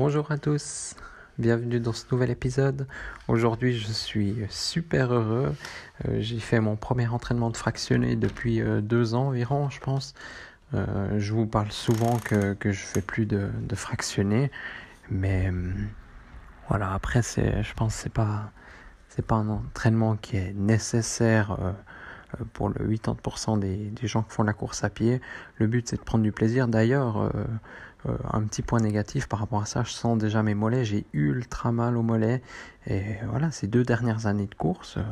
Bonjour à tous, bienvenue dans ce nouvel épisode. Aujourd'hui je suis super heureux. Euh, j'ai fait mon premier entraînement de fractionné depuis euh, deux ans environ je pense. Euh, je vous parle souvent que, que je fais plus de, de. Mais voilà, après je pense que c'est pas, c'est pas un entraînement qui est nécessaire pour le 80% des, des, gens qui font la course à pied. Le but c'est de prendre du plaisir. D'ailleurs, euh, un petit point négatif par rapport à ça, je sens déjà mes mollets, j'ai ultra mal aux mollets. Et voilà, ces deux dernières années de course, euh,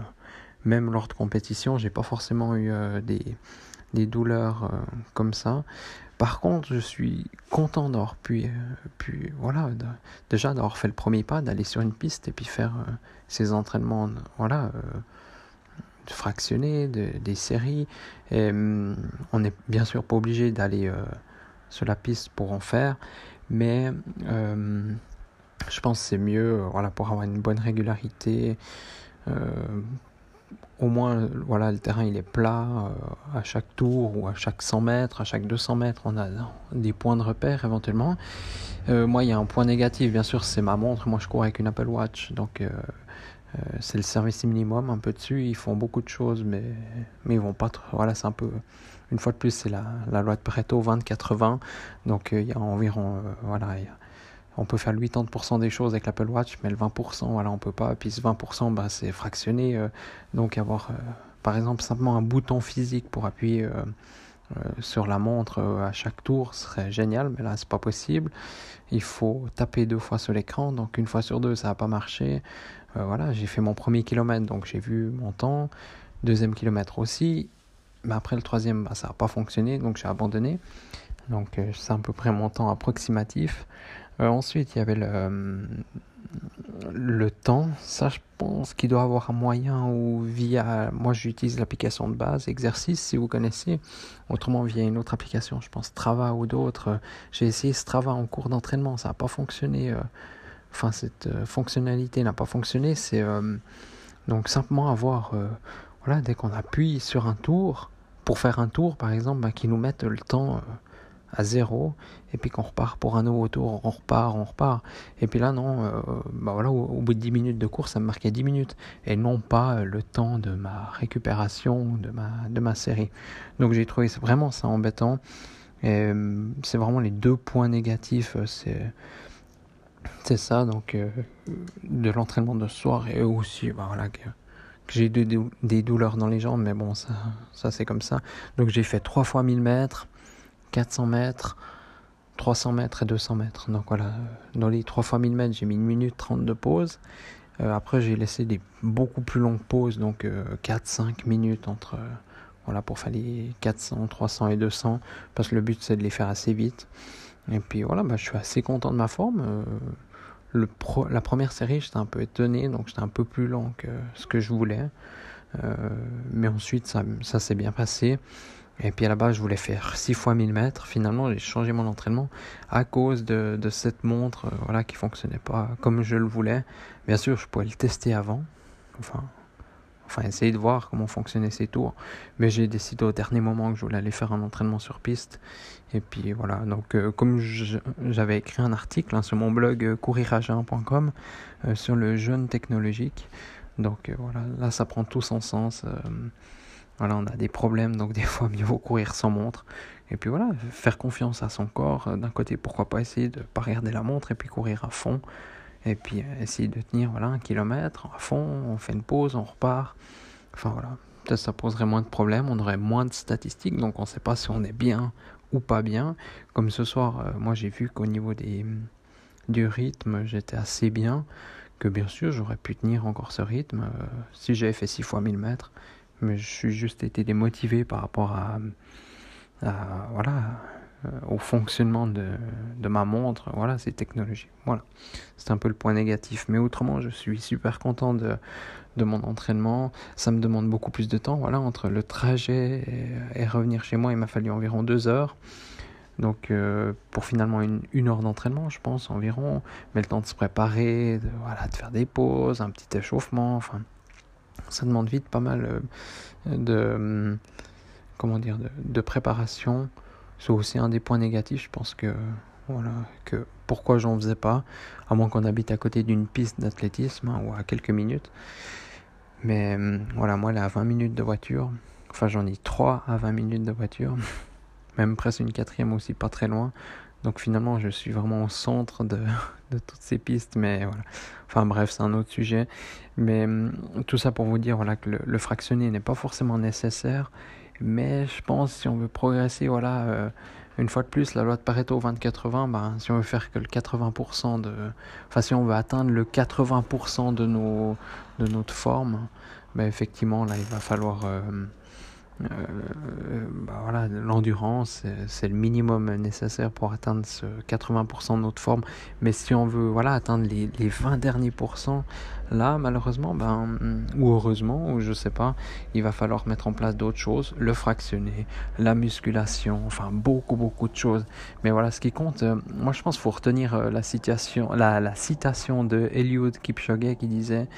même lors de compétition, j'ai pas forcément eu euh, des, des, douleurs comme ça. Par contre, je suis content d'avoir pu, voilà, déjà d'avoir fait le premier pas, d'aller sur une piste et puis faire ces entraînements, voilà, de fractionner, des séries. Et, hum, on n'est bien sûr pas obligé d'aller sur la piste pour en faire, mais euh, je pense c'est mieux euh, voilà, pour avoir une bonne régularité. Euh, au moins, voilà, le terrain il est plat à chaque tour ou à chaque 100 mètres, à chaque 200 mètres, on a des points de repère éventuellement. moi, il y a un point négatif, bien sûr, c'est ma montre. Moi, je cours avec une Apple Watch, donc c'est le service minimum un peu dessus. Ils font beaucoup de choses, mais, mais ils vont pas trop. Voilà, c'est un peu une fois de plus, c'est la, loi de Pareto 20-80. Donc euh, il y a environ, euh, voilà, on peut faire le 80% des choses avec l'Apple Watch, mais le 20%, voilà, on peut pas. Puis ce 20%, bah, c'est fractionné. Euh, donc avoir, par exemple, simplement un bouton physique pour appuyer sur la montre à chaque tour serait génial, mais là, c'est pas possible. Il faut taper deux fois sur l'écran, donc une fois sur deux, ça va pas marcher. voilà, j'ai fait mon premier kilomètre, donc j'ai vu mon temps. Deuxième kilomètre aussi, mais après le troisième, bah, ça n'a pas fonctionné, donc j'ai abandonné. Donc euh, c'est à peu près mon temps approximatif. Euh, ensuite, il y avait le, euh, le temps. Ça, je pense qu'il doit avoir un moyen ou via. Moi, j'utilise l'application de base, Exercice, si vous connaissez. Autrement, via une autre application, je pense Strava ou d'autres. J'ai essayé Strava en cours d'entraînement, ça n'a pas fonctionné. Enfin, cette fonctionnalité n'a pas fonctionné. C'est donc simplement avoir. voilà, dès qu'on appuie sur un tour, pour faire un tour, par exemple, bah, qui nous mettent le temps euh, à zéro, et puis qu'on repart pour un nouveau tour, on repart, on repart. Et puis là, non, bah voilà, au, bout de 10 minutes de course, ça me marquait 10 minutes, et non pas euh, le temps de ma récupération, de ma, de ma série. Donc j'ai trouvé vraiment ça embêtant. Et c'est vraiment les deux points négatifs, c'est c'est ça, donc de l'entraînement de soir et aussi, bah, voilà, j'ai des douleurs dans les jambes, mais bon, ça, ça c'est comme ça. Donc j'ai fait 3 fois 1000 mètres, 400 mètres, 300 mètres et 200 mètres. Donc voilà, dans les 3 fois 1000 mètres, j'ai mis 1 minute 30 de pause. Euh, après, j'ai laissé des beaucoup plus longues pauses, donc 4-5 euh, minutes entre, euh, voilà, pour faire les 400, 300 et 200, parce que le but c'est de les faire assez vite. Et puis voilà, bah, je suis assez content de ma forme la première série, j'étais un peu étonné, donc j'étais un peu plus lent que ce que je voulais. Euh, mais ensuite, ça, s'est bien passé. Et puis à la base, je voulais faire 6 fois 1000 mètres. Finalement, j'ai changé mon entraînement à cause de, de cette montre euh, voilà, qui fonctionnait pas comme je le voulais. Bien sûr, je pouvais le tester avant. Enfin, enfin essayer de voir comment fonctionnaient ces tours. Mais j'ai décidé au dernier moment que je voulais aller faire un entraînement sur piste. Et puis voilà, donc euh, comme j'avais écrit un article hein, sur mon blog euh, couriragin.com euh, sur le jeûne technologique. Donc voilà, là ça prend tout son sens. voilà, on a des problèmes, donc des fois mieux vaut courir sans montre. Et puis voilà, faire confiance à son corps. D'un côté, pourquoi pas essayer de pas regarder la montre et puis courir à fond et puis euh, essayer de tenir voilà, un kilomètre à fond, on fait une pause, on repart. Enfin voilà, ça poserait moins de problèmes, on aurait moins de statistiques, donc on ne sait pas si on est bien ou pas bien. Comme ce soir, euh, moi j'ai vu qu'au niveau des, du rythme, j'étais assez bien, que bien sûr j'aurais pu tenir encore ce rythme euh, si j'avais fait 6 fois 1000 mètres, mais je suis juste été démotivé par rapport à voilà au fonctionnement de, ma montre. Voilà, c'est technologie. Voilà, c'est un peu le point négatif. Mais autrement, je suis super content de, mon entraînement. Ça me demande beaucoup plus de temps. Voilà, entre le trajet et, revenir chez moi, il m'a fallu environ deux heures. Donc euh, pour finalement une, heure d'entraînement, je pense environ, mais le temps de se préparer, de, voilà, de faire des pauses, un petit échauffement, enfin, ça demande vite pas mal euh, de, comment dire, de préparation. C'est aussi un des points négatifs, je pense que voilà, que pourquoi j'en faisais pas, à moins qu'on habite à côté d'une piste d'athlétisme hein, ou à quelques minutes. Mais voilà, moi, là, à 20 minutes de voiture, enfin, j'en ai 3 à 20 minutes de voiture même presque une quatrième aussi pas très loin. Donc finalement, je suis vraiment au centre de, de toutes ces pistes, mais voilà. Enfin bref, c'est un autre sujet. Mais hum, tout ça pour vous dire voilà, que le, le fractionné n'est pas forcément nécessaire, mais je pense si on veut progresser, voilà, euh, une fois de plus, la loi de Pareto 20-80, ben, si on veut faire que le 80% de... Enfin, si on veut atteindre le 80% de, nos, de notre forme, ben, effectivement, là, il va falloir... Euh, euh, bah voilà, l'endurance, c'est le minimum nécessaire pour atteindre ce 80% de notre forme. Mais si on veut voilà, atteindre les, les 20 derniers pourcents, là, malheureusement, ben, ou heureusement, ou je sais pas, il va falloir mettre en place d'autres choses, le fractionner, la musculation, enfin beaucoup, beaucoup de choses. Mais voilà, ce qui compte, euh, moi je pense qu'il faut retenir euh, la, citation, la, la citation de Eliud Kipchoge qui disait.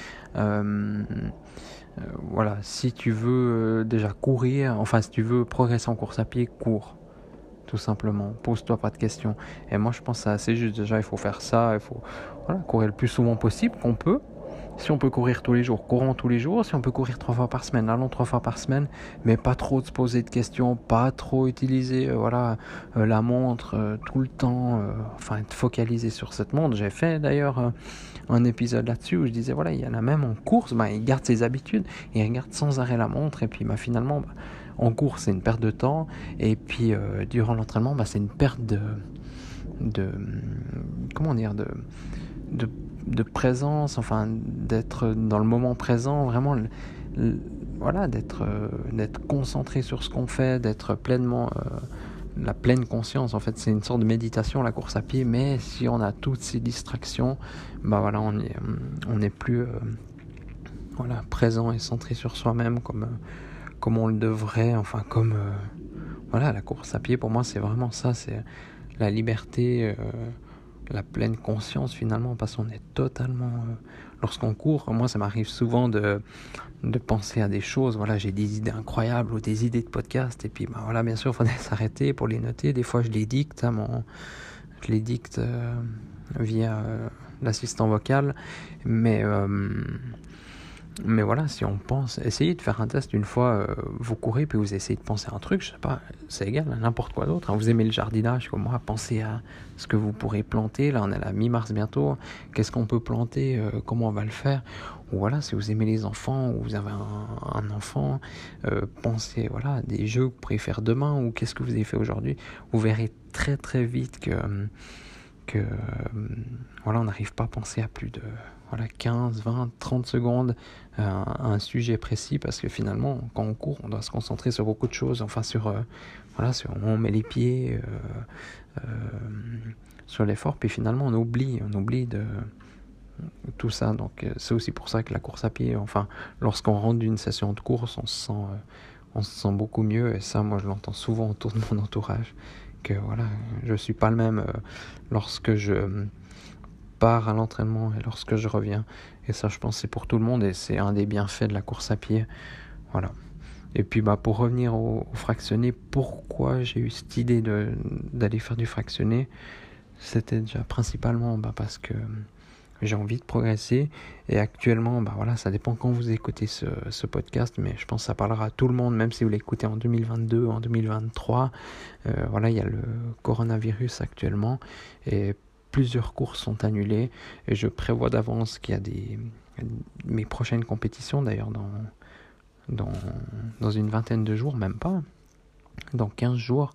Euh, voilà, si tu veux euh, déjà courir, enfin si tu veux progresser en course à pied, cours. Tout simplement. Pose-toi pas de questions. Et moi je pense que c'est assez juste. Déjà, il faut faire ça. Il faut voilà, courir le plus souvent possible qu'on peut. Si on peut courir tous les jours, courons tous les jours. Si on peut courir trois fois par semaine, allons trois fois par semaine. Mais pas trop se poser de questions, pas trop utiliser euh, voilà, euh, la montre euh, tout le temps. enfin, être focalisé sur cette montre. J'ai fait d'ailleurs un épisode là-dessus où je disais voilà, il y en a même en course, bah, il garde ses habitudes. Il regarde sans arrêt la montre. Et puis bah, finalement, bah, en course, c'est une perte de temps. Et puis durant l'entraînement, c'est une perte de. de comment dire de de présence, enfin d'être dans le moment présent, vraiment, voilà, d'être euh, d'être concentré sur ce qu'on fait, d'être pleinement euh, la pleine conscience. En fait, c'est une sorte de méditation la course à pied, mais si on a toutes ces distractions, bah voilà, on est on est plus euh, voilà présent et centré sur soi-même comme comme on le devrait, enfin comme voilà la course à pied pour moi c'est vraiment ça, c'est la liberté la pleine conscience finalement parce qu'on est totalement euh, lorsqu'on court moi ça m'arrive souvent de penser à des choses. Voilà j'ai des idées incroyables ou des idées de podcast et puis bah voilà bien sûr il faudrait s'arrêter pour les noter. Des fois je les dicte mon je les dicte euh, via euh, l'assistant vocal. Mais mais voilà, si on pense, essayez de faire un test une fois, euh, vous courez, puis vous essayez de penser à un truc, je sais pas, c'est égal à n'importe quoi d'autre. Hein. Vous aimez le jardinage comme moi, pensez à ce que vous pourrez planter. Là, on est à la mi-mars bientôt. Qu'est-ce qu'on peut planter euh, Comment on va le faire? Ou voilà, si vous aimez les enfants, ou vous avez un, enfant, euh, pensez voilà, à des jeux que vous pourrez faire demain, ou qu'est-ce que vous avez fait aujourd'hui. Vous verrez très très vite que, que voilà, on n'arrive pas à penser à plus de voilà, 15, 20, 30 secondes à euh, un sujet précis parce que finalement, quand on court, on doit se concentrer sur beaucoup de choses. Enfin, sur, euh, voilà, sur on met les pieds euh, sur l'effort, puis finalement, on oublie, on oublie de tout ça. Donc, c'est aussi pour ça que la course à pied, enfin, lorsqu'on rentre d'une session de course, on se sent, on se sent beaucoup mieux. Et ça, moi, je l'entends souvent autour de mon entourage. Voilà, je suis pas le même lorsque je pars à l'entraînement et lorsque je reviens. Et ça, je pense, c'est pour tout le monde et c'est un des bienfaits de la course à pied. Voilà. Et puis, bah, pour revenir au, fractionné, pourquoi j'ai eu cette idée d'aller faire du fractionné? C'était déjà principalement bah, parce que j'ai envie de progresser. Et actuellement, bah voilà, ça dépend quand vous écoutez ce, podcast, mais je pense que ça parlera à tout le monde, même si vous l'écoutez en 2022, en 2023. Euh, voilà, il y a le coronavirus actuellement. Et plusieurs courses sont annulées et je prévois d'avance qu'il y a des mes prochaines compétitions d'ailleurs dans, dans, une vingtaine de jours, même pas, dans 15 jours,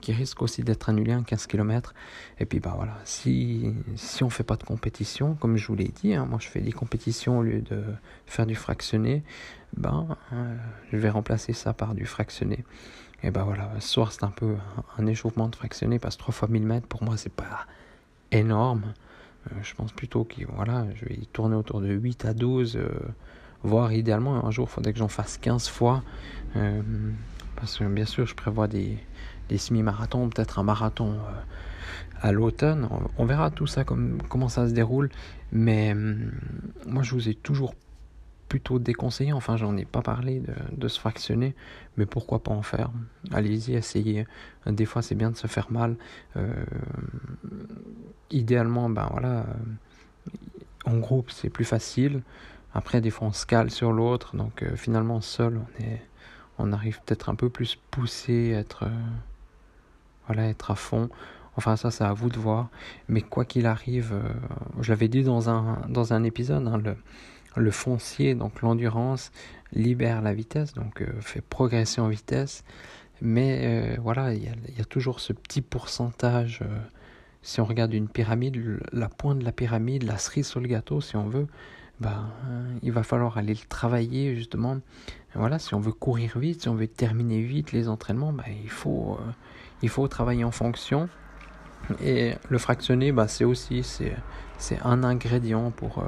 qui risquent aussi d'être annulés en 15 km. Et puis bah voilà, si, si on fait pas de compétition, comme je vous l'ai dit, hein, moi je fais des compétitions au lieu de faire du fractionné, ben euh, je vais remplacer ça par du fractionné. Et ben voilà, ce soir c'est un peu un, échauffement de fractionné parce que 3 fois 1000 mètres pour moi c'est pas énorme. Euh, je pense plutôt que voilà, je vais y tourner autour de 8 à 12, euh, voire idéalement un jour il faudrait que j'en fasse 15 fois. Euh, parce que bien sûr je prévois des, semi-marathons, peut-être un marathon à l'automne. On, verra tout ça, comme, comment ça se déroule. Mais moi je vous ai toujours plutôt déconseillé, enfin j'en ai pas parlé de, se fractionner, mais pourquoi pas en faire? Allez-y, essayez. Des fois c'est bien de se faire mal. Euh, idéalement, ben voilà, euh, en groupe c'est plus facile. Après des fois on se cale sur l'autre, donc euh, finalement seul on est, on arrive peut-être un peu plus poussé, être, voilà, être à fond. Enfin ça c'est à vous de voir. Mais quoi qu'il arrive, je l'avais dit dans un, dans un épisode, hein, le, le foncier, donc l'endurance, libère la vitesse, donc euh, fait progresser en vitesse. Mais euh, voilà, il y, a toujours ce petit pourcentage. Euh, si on regarde une pyramide, la pointe de la pyramide, la cerise sur le gâteau, si on veut, ben, il va falloir aller le travailler justement. voilà, si on veut courir vite, si on veut terminer vite les entraînements, ben, il, faut, il faut travailler en fonction. Et le fractionné, ben, c'est aussi c'est un ingrédient pour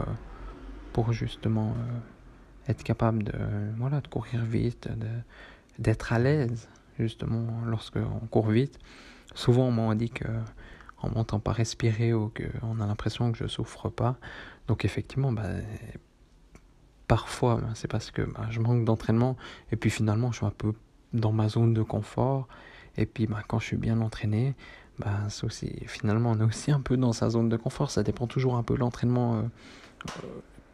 pour justement euh, être capable de, voilà, de courir vite, d'être à l'aise justement lorsqu'on court vite. Souvent on m'a dit que en m'entend pas respirer ou qu'on a l'impression que je souffre pas. Donc effectivement, bah, parfois c'est parce que bah, je manque d'entraînement et puis finalement je suis un peu dans ma zone de confort. Et puis bah, quand je suis bien entraîné, finalement on est aussi un peu dans sa zone de confort. Ça dépend toujours un peu de l'entraînement. Euh,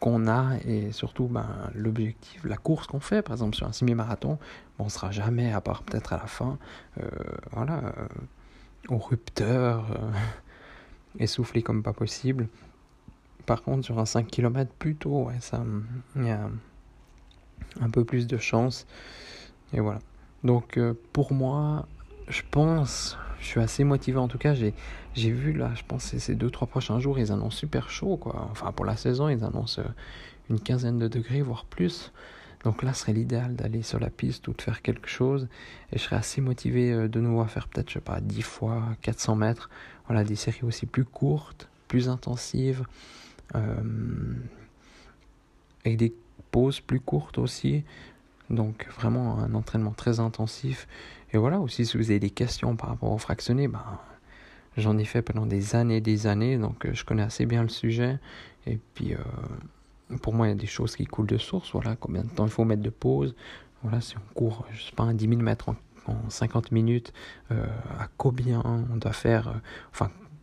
qu'on a et surtout l'objectif, la course qu'on fait, par exemple sur un semi-marathon, on sera jamais, à part peut-être à la fin, euh, voilà, euh, au rupteur, euh, essoufflé comme pas possible. Par contre, sur un 5 km, plutôt, ouais, ça, il y a un peu plus de chance. Et voilà. Donc, pour moi, je pense, je suis assez motivé en tout cas. J'ai, j'ai vu là, je pense ces deux trois prochains jours, ils annoncent super chaud quoi. Enfin pour la saison, ils annoncent euh, une quinzaine de degrés voire plus. Donc là, ce serait l'idéal d'aller sur la piste ou de faire quelque chose. Et je serais assez motivé euh, de nouveau à faire peut-être, je sais pas, 10 fois 400 mètres. Voilà, des séries aussi plus courtes, plus intensives. Euh, avec des pauses plus courtes aussi. Donc vraiment un entraînement très intensif. Et voilà, aussi si vous avez des questions par rapport au fractionné, ben, j'en ai fait pendant des années et des années, donc euh, je connais assez bien le sujet. Et puis euh, pour moi, il y a des choses qui coulent de source. Voilà, combien de temps il faut mettre de pause. Voilà, si on court, je sais pas, un 10 000 mètres en, 50 minutes, euh, à combien on doit faire,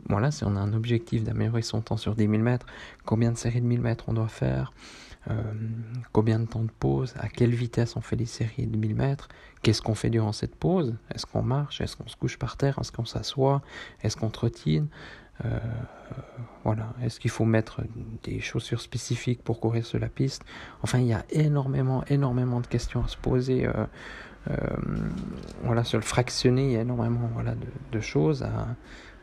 voilà, si on a un objectif d'améliorer son temps sur 10 000 mètres, combien de séries de 1000 mètres on doit faire, euh, combien de temps de pause, à quelle vitesse on fait les séries de 1000 mètres, qu'est-ce qu'on fait durant cette pause, est-ce qu'on marche, est-ce qu'on se couche par terre, est-ce qu'on s'assoit, est-ce qu'on trottine, euh, voilà, est-ce qu'il faut mettre des chaussures spécifiques pour courir sur la piste, enfin il y a énormément, énormément de questions à se poser. Euh, voilà, sur le fractionné, il y a énormément voilà, de, de choses à,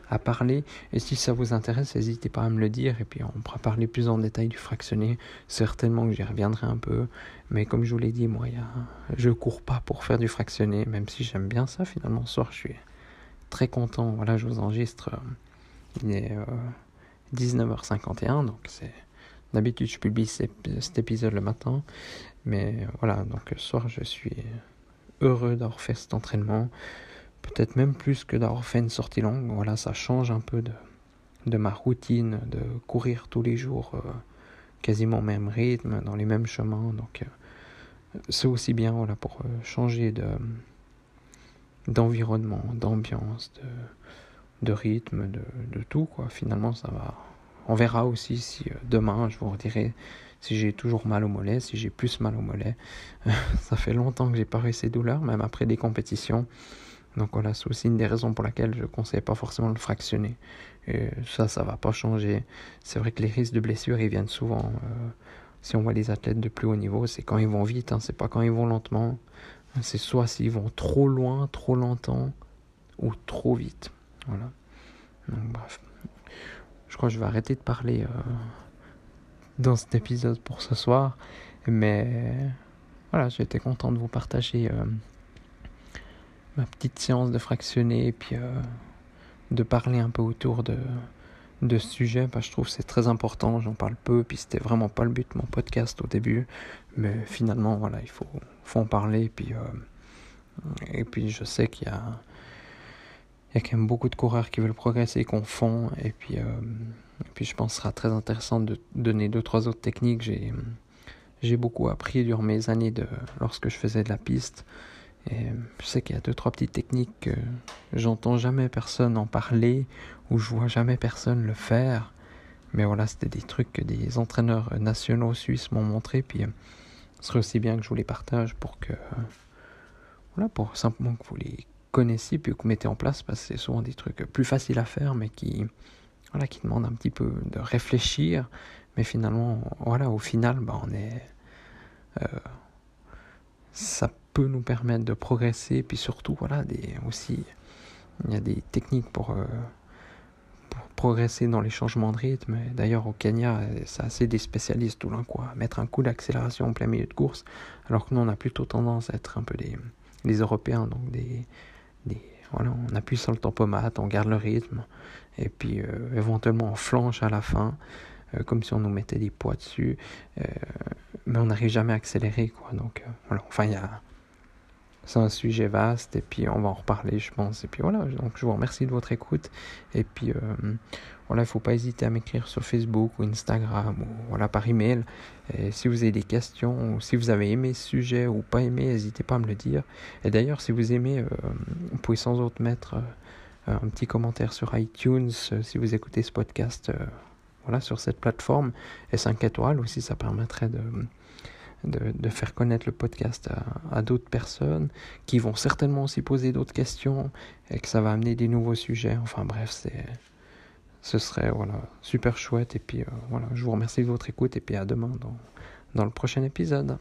à parler. Et si ça vous intéresse, n'hésitez pas à me le dire et puis on pourra parler plus en détail du fractionné. Certainement que j'y reviendrai un peu. Mais comme je vous l'ai dit, moi, je cours pas pour faire du fractionné, même si j'aime bien ça finalement. Soir, je suis très content. Voilà, je vous enregistre. Il est 19h51, euh, donc c'est. D'habitude, je publie cet épisode le matin. Mais voilà, donc soir, je suis heureux d'avoir fait cet entraînement peut-être même plus que d'avoir fait une sortie longue. Voilà, ça change un peu de, ma routine de courir tous les jours, euh, quasiment au même rythme, dans les mêmes chemins. Donc, euh, c'est aussi bien voilà, pour euh, changer de, d'environnement, d'ambiance, de, rythme, de, tout. Quoi. Finalement, ça va. On verra aussi si demain, je vous redirai si j'ai toujours mal au mollet, si j'ai plus mal au mollet. ça fait longtemps que j'ai pas ces douleurs, même après des compétitions. Donc voilà, c'est aussi une des raisons pour laquelle je ne conseille pas forcément le fractionner. Et ça, ça va pas changer. C'est vrai que les risques de blessures, ils viennent souvent. Euh, si on voit les athlètes de plus haut niveau, c'est quand ils vont vite, hein, c'est pas quand ils vont lentement. C'est soit s'ils vont trop loin, trop longtemps, ou trop vite. Voilà. Donc bref. Je crois que je vais arrêter de parler euh, dans cet épisode pour ce soir. Mais voilà, j'étais content de vous partager. Euh, ma petite séance de fractionner et puis de parler un peu autour de, de ce sujet, que je trouve c'est très important, j'en parle peu, puis c'était vraiment pas le but de mon podcast au début, mais finalement, voilà, il faut, faut en parler, puis, et puis je sais qu'il y a, il y a quand même beaucoup de coureurs qui veulent progresser, qu'on font, et puis, et puis je pense que ce sera très intéressant de donner deux, trois autres techniques. J'ai, j'ai beaucoup appris durant mes années de, lorsque je faisais de la piste. Et je sais qu'il y a deux, trois petites techniques que j'entends jamais personne en parler ou je vois jamais personne le faire. Mais voilà, c'était des trucs que des entraîneurs nationaux suisses m'ont montré. Puis ce serait aussi bien que je vous les partage pour que, voilà, pour simplement que vous les connaissiez puis que vous mettez en place parce que c'est souvent des trucs plus faciles à faire mais qui, voilà, qui demande un petit peu de réfléchir, mais finalement, voilà, au final, bah, on est, euh, ça peut nous permettre de progresser, puis surtout, voilà, des, aussi, il y a des techniques pour, euh, pour progresser dans les changements de rythme. D'ailleurs, au Kenya, c'est assez des spécialistes tout là, quoi, mettre un coup d'accélération en plein milieu de course, alors que nous, on a plutôt tendance à être un peu des, des Européens, donc des, des voilà, on appuie sur le tempomate, on garde le rythme, et puis euh, éventuellement on flanche à la fin, euh, comme si on nous mettait des poids dessus, mais on n'arrive jamais à accélérer, quoi. Donc voilà, enfin il y a c'est un sujet vaste et puis on va en reparler je pense. Et puis voilà donc je vous remercie de votre écoute. Et puis voilà il faut pas hésiter à m'écrire sur Facebook ou Instagram ou voilà par email. Et si vous avez des questions ou si vous avez aimé ce sujet ou pas aimé n'hésitez pas à me le dire. Et d'ailleurs si vous aimez vous pouvez sans autre mettre un petit commentaire sur iTunes si vous écoutez ce podcast voilà sur cette plateforme. Et 5 étoiles aussi ça permettrait de de, faire connaître le podcast à, d'autres personnes qui vont certainement aussi poser d'autres questions et que ça va amener des nouveaux sujets. Enfin bref, c'est ce serait voilà super chouette et puis euh, voilà, je vous remercie de votre écoute et puis à demain dans, dans le prochain épisode.